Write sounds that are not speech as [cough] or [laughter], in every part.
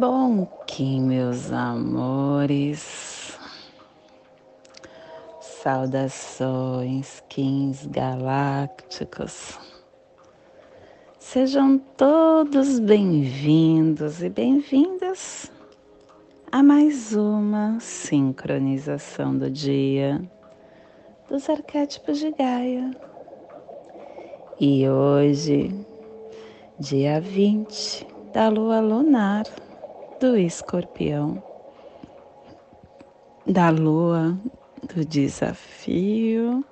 Bom Kim, meus amores. Saudações, Kins galácticos. Sejam todos bem-vindos e bem-vindas a mais uma sincronização do dia dos arquétipos de Gaia. E hoje, dia 20 da lua lunar do escorpião, da lua do desafio,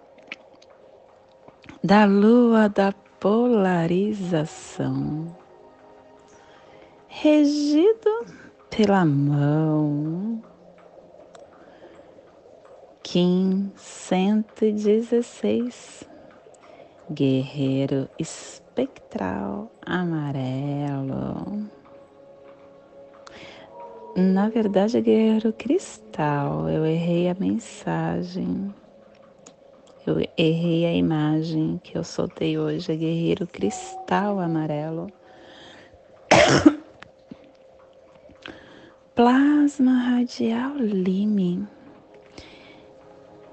da lua da polarização, regido pela mão Kim 116, Guerreiro Espectral Amarelo. Na verdade, é Guerreiro Cristal. Eu errei a mensagem. Eu errei a imagem que eu soltei hoje. É Guerreiro Cristal Amarelo. [coughs] Plasma Radial Lime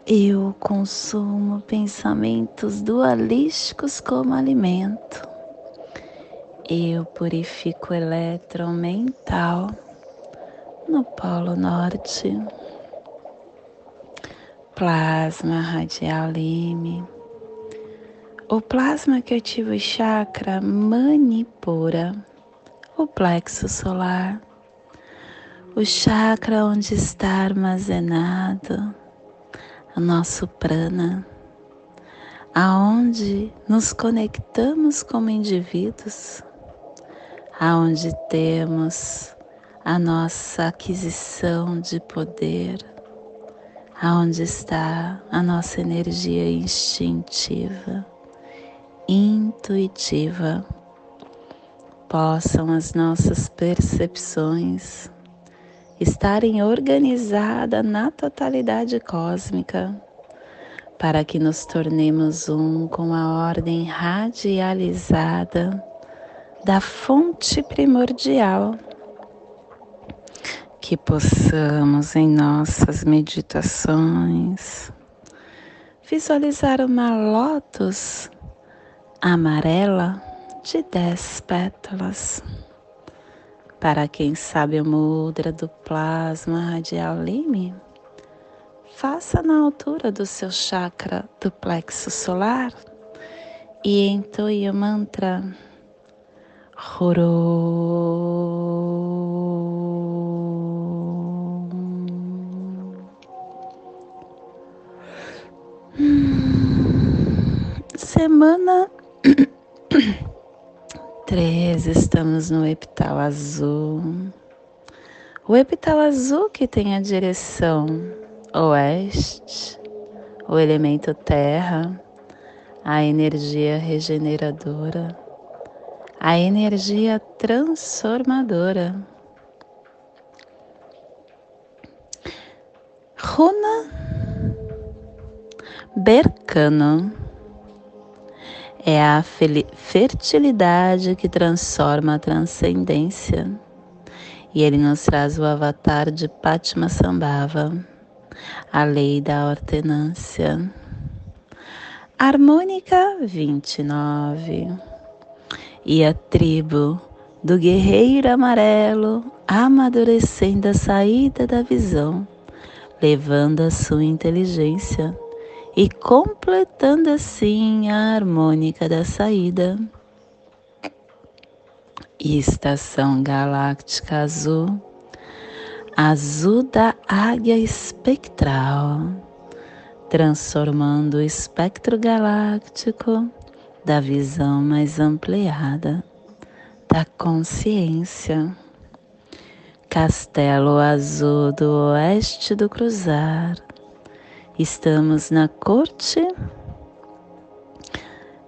eu consumo pensamentos dualísticos como alimento. Eu purifico o elétron mental no Polo Norte. Plasma radial lime. O plasma que ativa o chakra manipura, o plexo solar, o chakra onde está armazenado o nosso prana, aonde nos conectamos como indivíduos, aonde temos a nossa aquisição de poder, aonde está a nossa energia instintiva, intuitiva, possam as nossas percepções estarem organizada na totalidade cósmica, para que nos tornemos um com a ordem radializada da fonte primordial, que possamos em nossas meditações visualizar uma lótus amarela de dez pétalas para quem sabe o mudra do plasma radial lime, faça na altura do seu chakra do plexo solar e entoie o mantra Horo. Semana [coughs] 3, estamos no epital azul. O epital azul que tem a direção oeste, o elemento terra, a energia regeneradora, a energia transformadora. Runa Bercano é a fertilidade que transforma a transcendência. E ele nos traz o avatar de Patma Sambhava, a lei da ordenância. Harmônica 29. E a tribo do guerreiro amarelo amadurecendo a saída da visão, levando a sua inteligência e completando assim a harmônica da saída. estação galáctica azul, azul da águia espectral, transformando o espectro galáctico da visão mais ampliada da consciência. Castelo azul do oeste do cruzar Estamos na corte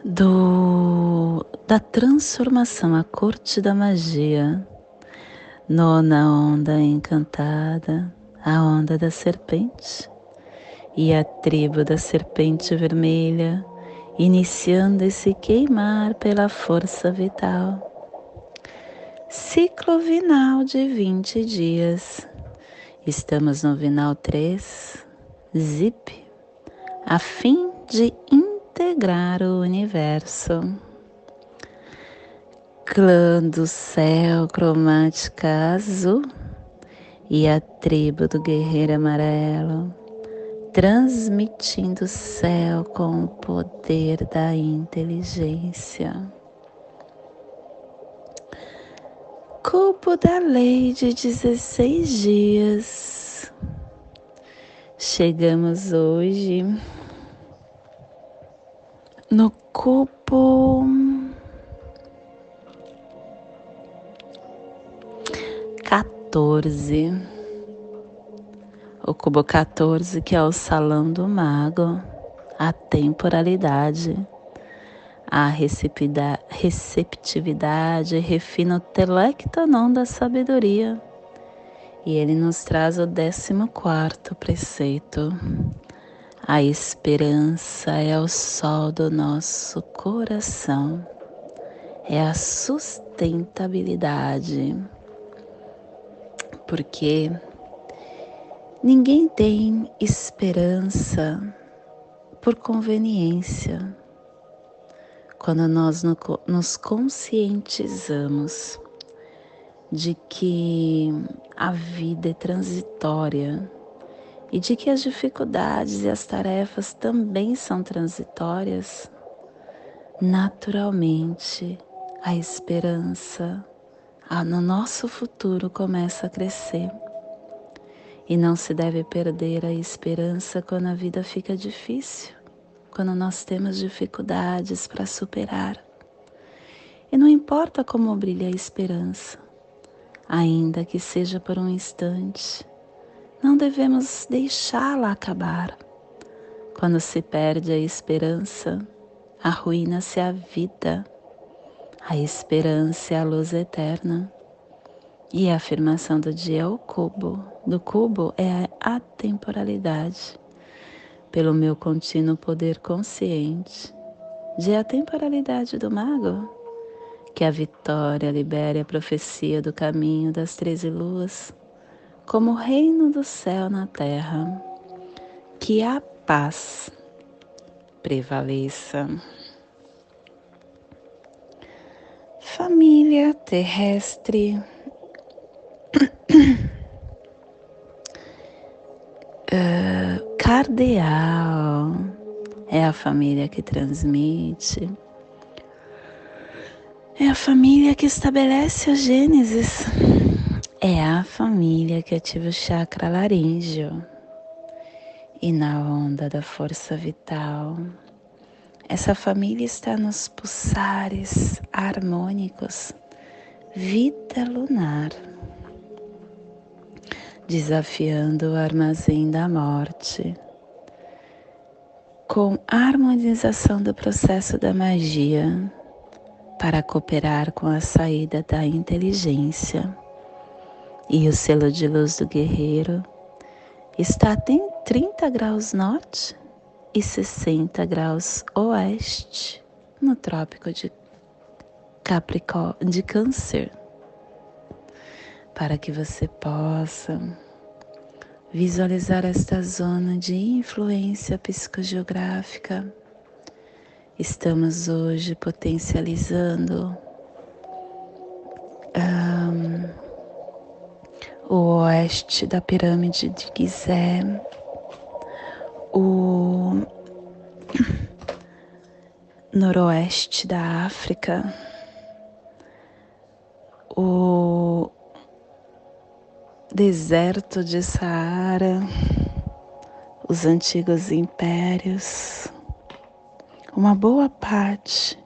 do, da transformação, a corte da magia, nona onda encantada, a onda da serpente. e a tribo da serpente vermelha, iniciando esse queimar pela força vital. Ciclo vinal de 20 dias. Estamos no vinal 3, zip, a fim de integrar o universo. Clã do céu cromática azul e a tribo do guerreiro amarelo transmitindo o céu com o poder da inteligência. Cubo da lei de 16 dias. Chegamos hoje no cubo. Quatorze. O cubo 14, que é o salão do mago, a temporalidade, a receptividade, refina o telectonon da sabedoria. E ele nos traz o 14 preceito. A esperança é o sol do nosso coração, é a sustentabilidade. Porque Ninguém tem esperança por conveniência. Quando nós nos conscientizamos de que a vida é transitória e de que as dificuldades e as tarefas também são transitórias, naturalmente a esperança no nosso futuro começa a crescer e não se deve perder a esperança quando a vida fica difícil, quando nós temos dificuldades para superar. E não importa como brilha a esperança, ainda que seja por um instante, não devemos deixá-la acabar. Quando se perde a esperança, arruína-se a vida. A esperança é a luz eterna. E a afirmação do dia é o cubo. Do cubo é a atemporalidade. Pelo meu contínuo poder consciente de atemporalidade do mago, que a vitória libere a profecia do caminho das treze luas, como reino do céu na terra, que a paz prevaleça. Família terrestre uh, [coughs] cardeal é a família que transmite, é a família que estabelece a Gênesis, é a família que ativa o chakra laríngeo. E na onda da força vital, essa família está nos pulsares harmônicos, vida lunar. Desafiando o armazém da morte, com harmonização do processo da magia para cooperar com a saída da inteligência. E o selo de luz do guerreiro está em 30 graus norte e 60 graus oeste no trópico de Capricórnio de Câncer para que você possa visualizar esta zona de influência psicogeográfica. Estamos hoje potencializando um, o oeste da pirâmide de Gizé, o [coughs] noroeste da África, o deserto de Saara, os antigos impérios, uma boa parte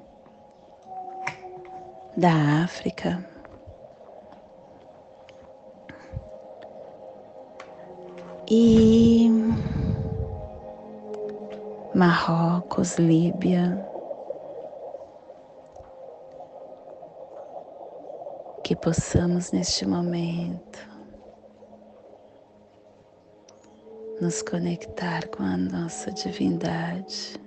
da África. E Marrocos, Líbia, que possamos neste momento nos conectar com a nossa divindade.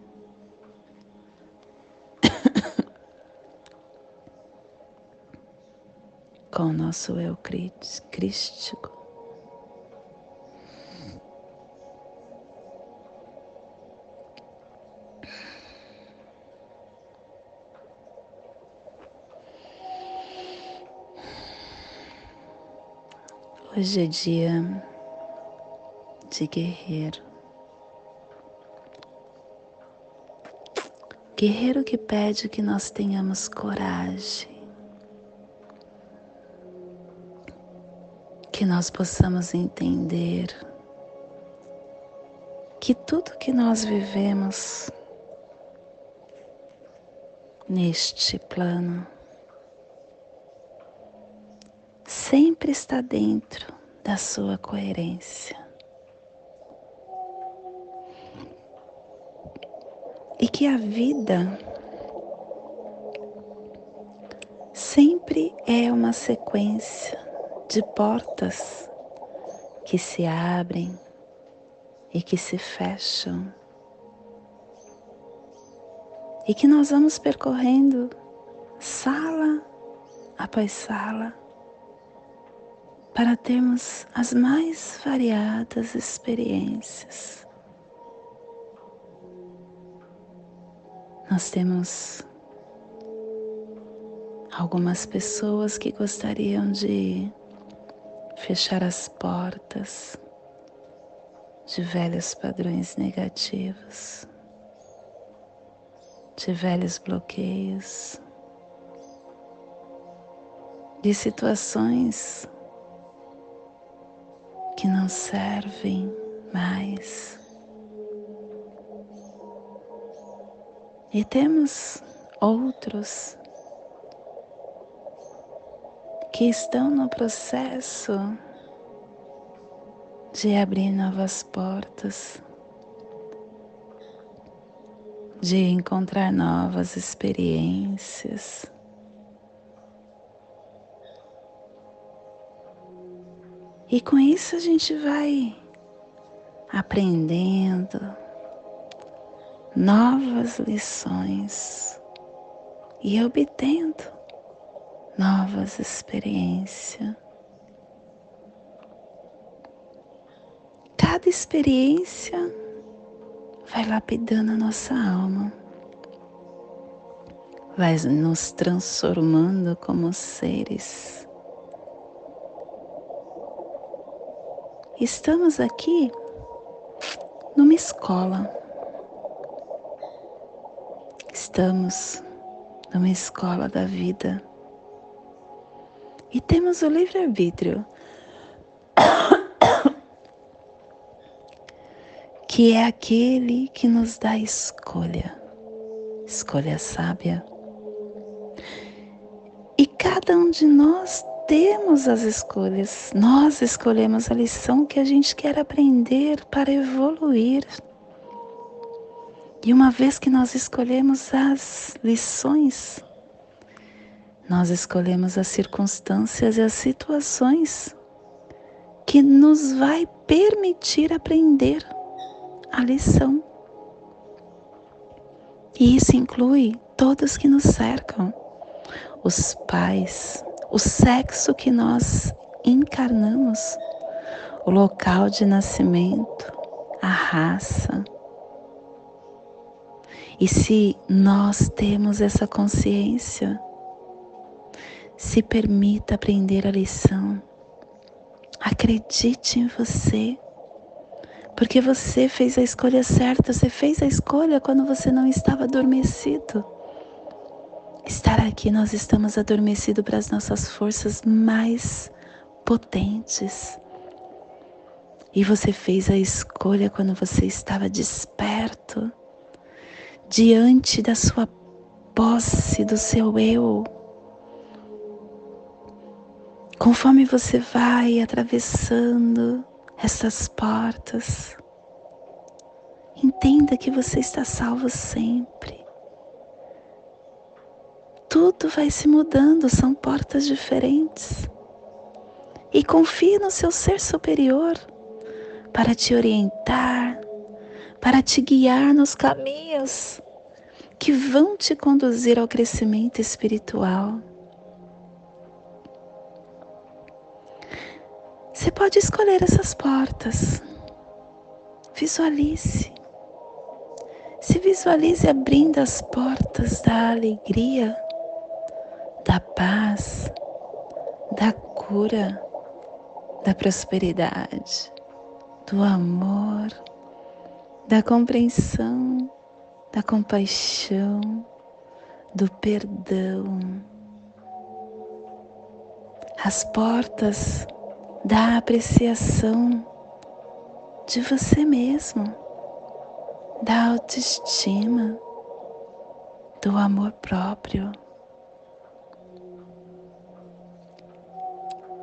Com o nosso eu crístico. Hoje é dia de guerreiro. Guerreiro que pede que nós tenhamos coragem, que nós possamos entender que tudo que nós vivemos neste plano sempre está dentro da sua coerência. E que a vida sempre é uma sequência de portas que se abrem e que se fecham. E que nós vamos percorrendo sala após sala para termos as mais variadas experiências. Nós temos algumas pessoas que gostariam de fechar as portas de velhos padrões negativos, de velhos bloqueios, de situações que não servem mais. E temos outros que estão no processo de abrir novas portas, de encontrar novas experiências. E com isso a gente vai aprendendo novas lições e obtendo novas experiências. Cada experiência vai lapidando a nossa alma, vai nos transformando como seres Estamos aqui numa escola. Estamos numa escola da vida. E temos o livre-arbítrio, [coughs] que é aquele que nos dá escolha, escolha sábia. E cada um de nós temos as escolhas, nós escolhemos a lição que a gente quer aprender para evoluir. E uma vez que nós escolhemos as lições, nós escolhemos as circunstâncias e as situações que nos vai permitir aprender a lição. E isso inclui todos que nos cercam, os pais, o sexo que nós encarnamos, o local de nascimento, a raça. E se nós temos essa consciência, se permita aprender a lição. Acredite em você, porque você fez a escolha certa, você fez a escolha quando você não estava adormecido estar aqui, nós estamos adormecidos para as nossas forças mais potentes. E você fez a escolha quando você estava desperto, diante da sua posse, do seu eu. Conforme você vai atravessando essas portas, entenda que você está salvo sempre tudo vai se mudando, são portas diferentes. E confie no seu ser superior, para te orientar, para te guiar nos caminhos que vão te conduzir ao crescimento espiritual. Você pode escolher essas portas. Visualize. Se visualize abrindo as portas da alegria, da paz, da cura, da prosperidade, do amor, da compreensão, da compaixão, do perdão. As portas da apreciação de você mesmo, da autoestima, do amor próprio.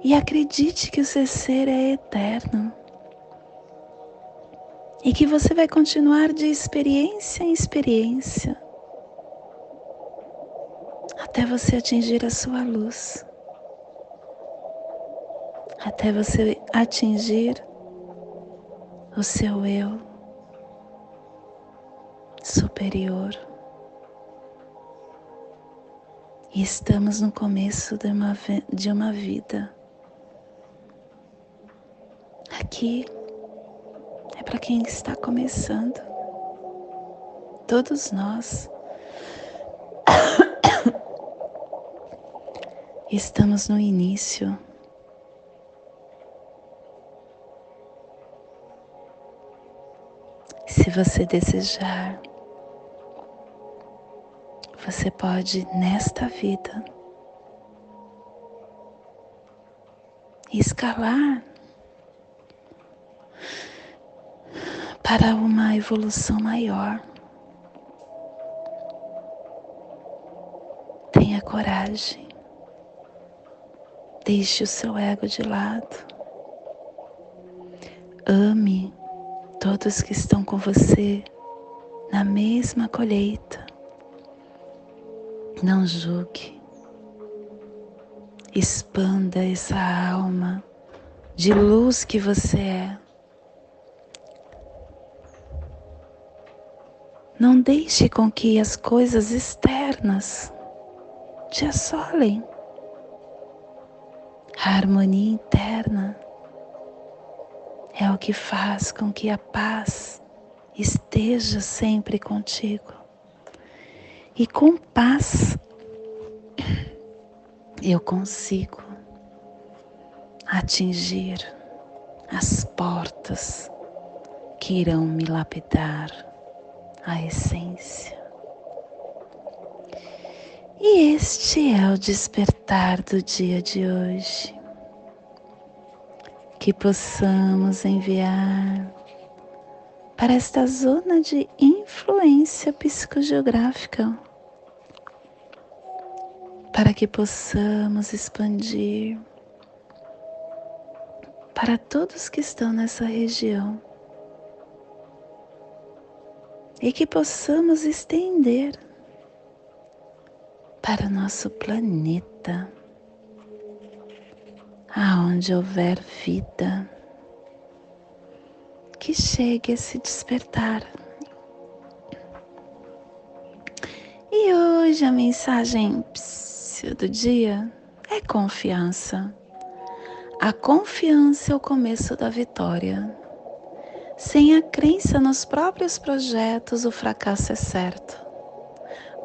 E acredite que o seu ser é eterno e que você vai continuar de experiência em experiência até você atingir a sua luz, até você atingir o seu eu superior. E estamos no começo de uma, de uma vida. Aqui é para quem está começando. Todos nós [coughs] estamos no início. Você desejar, você pode nesta vida escalar para uma evolução maior. Tenha coragem. Deixe o seu ego de lado. Ame todos que estão com você na mesma colheita. Não julgue. Expanda essa alma de luz que você é. Não deixe com que as coisas externas te assolem. A harmonia interna é o que faz com que a paz esteja sempre contigo. E com paz eu consigo atingir as portas que irão me lapidar a essência. E este é o despertar do dia de hoje. Que possamos enviar para esta zona de influência psicogeográfica, para que possamos expandir para todos que estão nessa região e que possamos estender para o nosso planeta, aonde houver vida, que chegue a se despertar. E hoje a mensagem do dia é confiança. A confiança é o começo da vitória. Sem a crença nos próprios projetos, o fracasso é certo.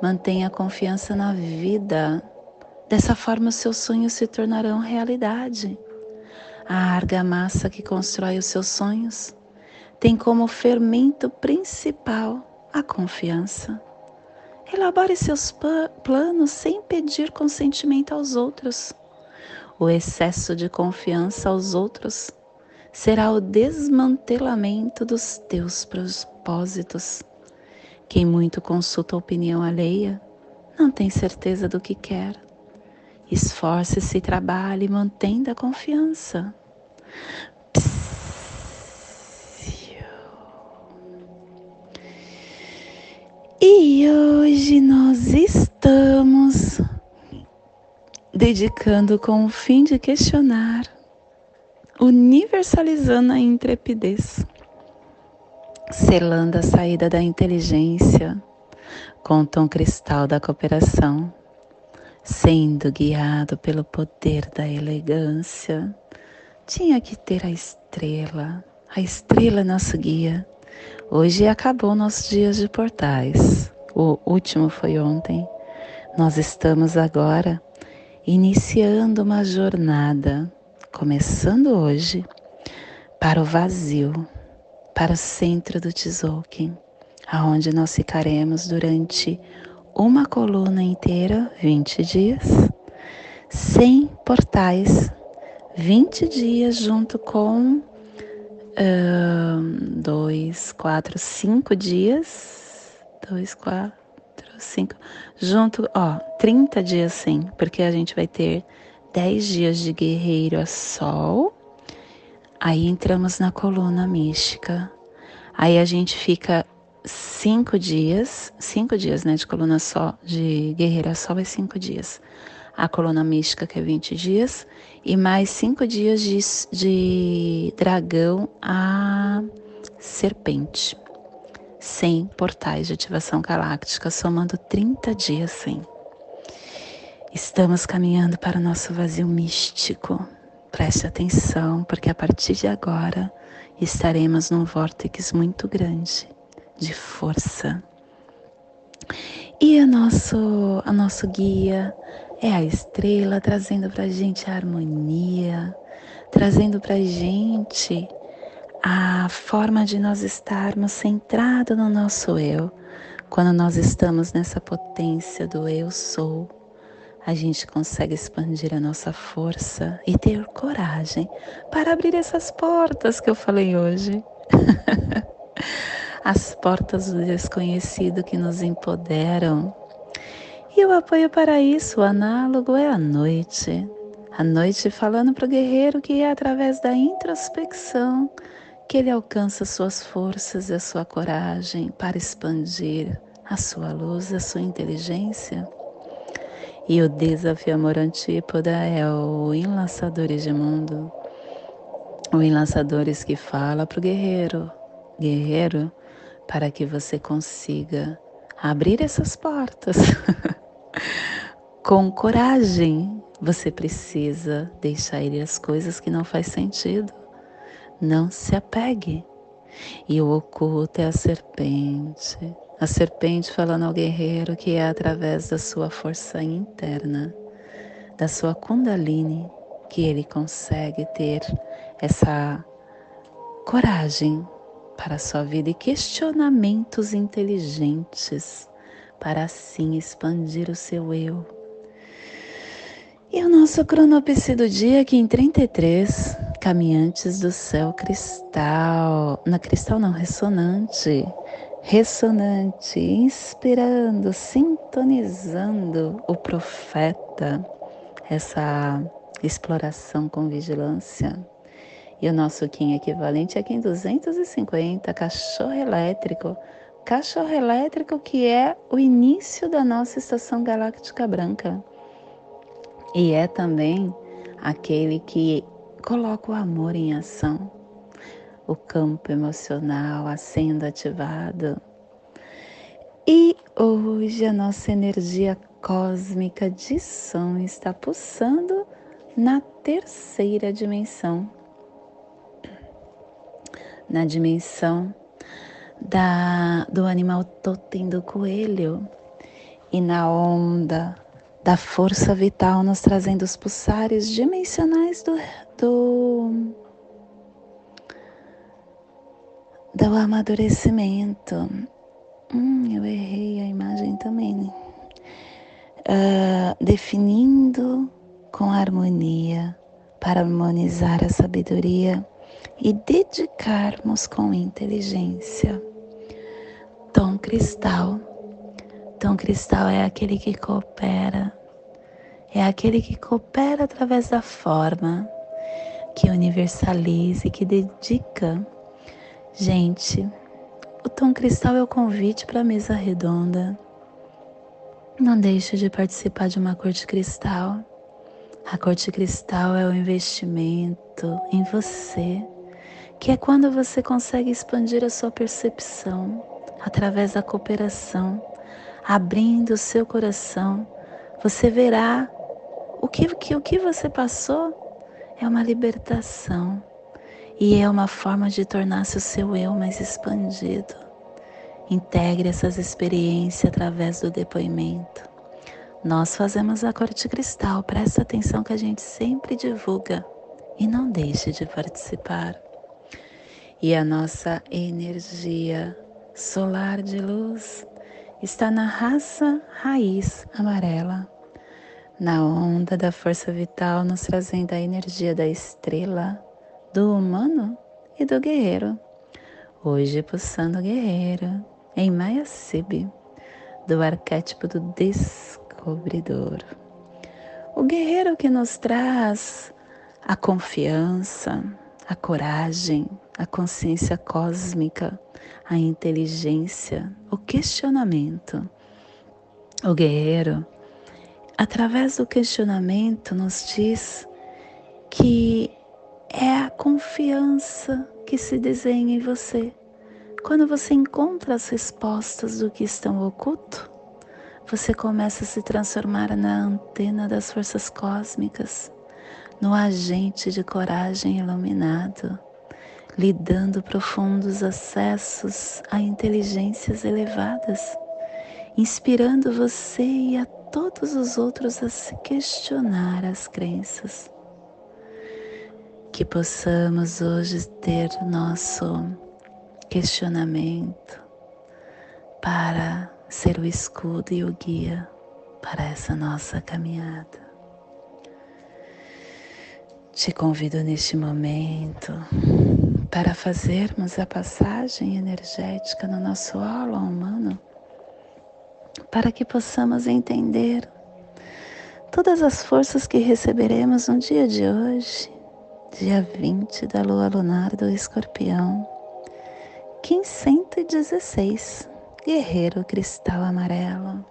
Mantenha confiança na vida. Dessa forma, seus sonhos se tornarão realidade. A argamassa que constrói os seus sonhos tem como fermento principal a confiança. Elabore seus planos sem pedir consentimento aos outros. O excesso de confiança aos outros será o desmantelamento dos teus propósitos. Quem muito consulta a opinião alheia não tem certeza do que quer. Esforce-se, trabalhe, mantendo a confiança. E hoje nós estamos dedicando com o fim de questionar universalizando a intrepidez, selando a saída da inteligência com o tom cristal da cooperação, sendo guiado pelo poder da elegância. Tinha que ter a estrela, a estrela é nosso guia. Hoje acabou nossos dias de portais. O último foi ontem. Nós estamos agora iniciando uma jornada, começando hoje, para o vazio, para o centro do Tzolk'in, aonde nós ficaremos durante uma coluna inteira, 20 dias, sem portais, 20 dias junto com um, dois, quatro, cinco dias, dois, quatro, cinco, junto, ó, 30 dias sim, porque a gente vai ter 10 dias de guerreiro a sol, aí entramos na coluna mística, aí a gente fica cinco dias, cinco dias, né, de coluna só, de guerreiro a sol é cinco dias, a coluna mística que é 20 dias, e mais cinco dias de, de dragão a serpente. 100 portais de ativação galáctica, somando 30 dias sem. Estamos caminhando para o nosso vazio místico. Preste atenção, porque a partir de agora estaremos num vórtice muito grande de força. E a nosso, a nosso guia é a estrela trazendo para a gente a harmonia, trazendo para a gente a forma de nós estarmos centrado no nosso eu, quando nós estamos nessa potência do eu sou, a gente consegue expandir a nossa força e ter coragem para abrir essas portas que eu falei hoje. [laughs] As portas do desconhecido que nos empoderam. E o apoio para isso, o análogo, é a noite. A noite falando para o guerreiro que é através da introspecção que ele alcança suas forças e a sua coragem para expandir a sua luz, a sua inteligência. E o desafio amor antípoda é o Enlaçadores de Mundo. O Enlaçadores que fala para o guerreiro, guerreiro, para que você consiga abrir essas portas. [laughs] Com coragem, você precisa deixar ir as coisas que não faz sentido não se apegue. E o oculto é a serpente. A serpente falando ao guerreiro que é através da sua força interna, da sua Kundalini, que ele consegue ter essa coragem para a sua vida e questionamentos inteligentes para assim expandir o seu eu. E o nosso cronopse do dia aqui em 33 caminhantes do céu cristal, na cristal não, ressonante, ressonante, inspirando, sintonizando o profeta, essa exploração com vigilância. E o nosso Kim equivalente é Kim 250, cachorro elétrico. Cachorro elétrico que é o início da nossa estação galáctica branca. E é também aquele que Coloca o amor em ação, o campo emocional sendo ativado. E hoje a nossa energia cósmica de som está pulsando na terceira dimensão, na dimensão da, do animal totem do coelho e na onda da força vital nos trazendo os pulsares dimensionais do, do, do amadurecimento. Hum, eu errei a imagem também, né? Uh, definindo com harmonia para harmonizar a sabedoria e dedicarmos com inteligência. Tom cristal. Tom cristal é aquele que coopera, é aquele que coopera através da forma, que universaliza e que dedica. Gente, o tom cristal é o convite para a mesa redonda. Não deixe de participar de uma cor de cristal. A cor de cristal é o investimento em você, que é quando você consegue expandir a sua percepção através da cooperação, abrindo o seu coração, você verá o que, que, o que você passou é uma libertação e é uma forma de tornar-se o seu eu mais expandido. Integre essas experiências através do depoimento. Nós fazemos a corte cristal, presta atenção que a gente sempre divulga e não deixe de participar. E a nossa energia solar de luz está na raça raiz amarela, na onda da força vital, nos trazendo a energia da estrela, do humano e do guerreiro. Hoje, pulsando guerreiro em Mayasib, do arquétipo do descobridor. O guerreiro que nos traz a confiança, a coragem, a consciência cósmica, a inteligência, o questionamento. O guerreiro através do questionamento, nos diz que é a confiança que se desenha em você. Quando você encontra as respostas do que estão oculto, você começa a se transformar na antena das forças cósmicas, no agente de coragem iluminado, lhe dando profundos acessos a inteligências elevadas, inspirando você e a todos os outros a se questionar as crenças. Que possamos hoje ter nosso questionamento para ser o escudo e o guia para essa nossa caminhada. Te convido neste momento para fazermos a passagem energética no nosso aula humano para que possamos entender todas as forças que receberemos no dia de hoje, dia 20 da lua lunar do escorpião, 1516, guerreiro cristal amarelo.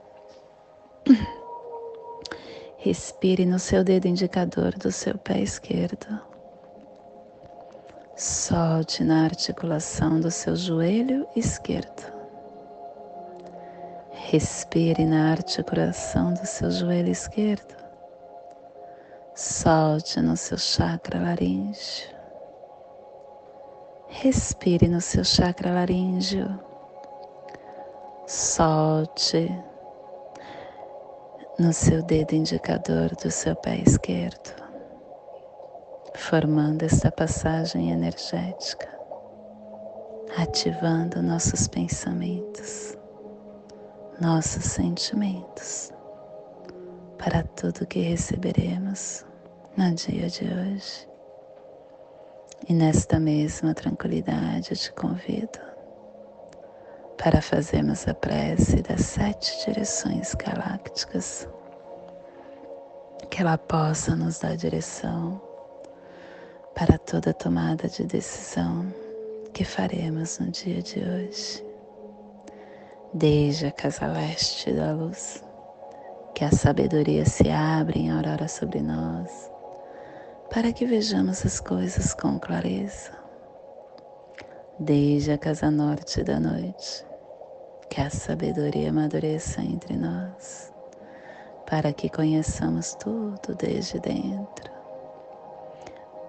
[clears throat] Respire no seu dedo indicador do seu pé esquerdo. Solte na articulação do seu joelho esquerdo. Respire na articulação do seu joelho esquerdo. Solte no seu chakra laríngeo. Respire no seu chakra laríngeo. Solte no seu dedo indicador do seu pé esquerdo, formando esta passagem energética, ativando nossos pensamentos nossos sentimentos para tudo que receberemos no dia de hoje. E nesta mesma tranquilidade eu te convido para fazermos a prece das sete direções galácticas, que ela possa nos dar direção para toda tomada de decisão que faremos no dia de hoje desde a casa leste da luz, que a sabedoria se abre em aurora sobre nós, para que vejamos as coisas com clareza. Desde a casa norte da noite, que a sabedoria amadureça entre nós, para que conheçamos tudo desde dentro.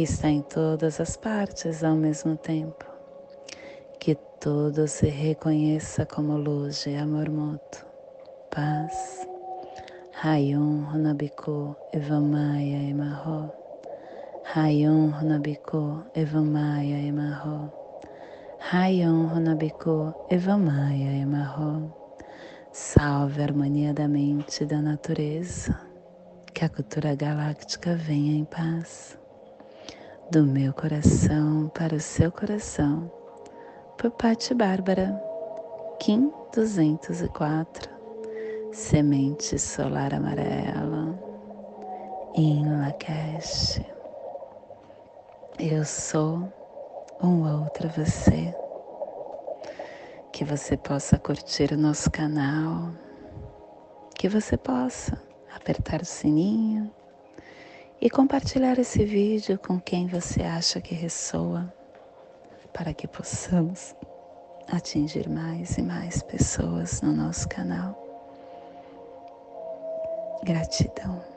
que está em todas as partes ao mesmo tempo. Que tudo se reconheça como luz e amor mútuo, paz. Rayon Runabiku Evamaya Emarro. Rayon Runabiku Evamaya Emarro. Rayon Runabiku Evamaya Emarro. Salve a harmonia da mente e da natureza. Que a cultura galáctica venha em paz. Do meu coração para o seu coração. Por Patti Bárbara, Kim 204. Semente solar amarela. Em Lakesh. Eu sou um outro você que você possa curtir o nosso canal, que você possa apertar o sininho e compartilhar esse vídeo com quem você acha que ressoa, para que possamos atingir mais e mais pessoas no nosso canal. Gratidão.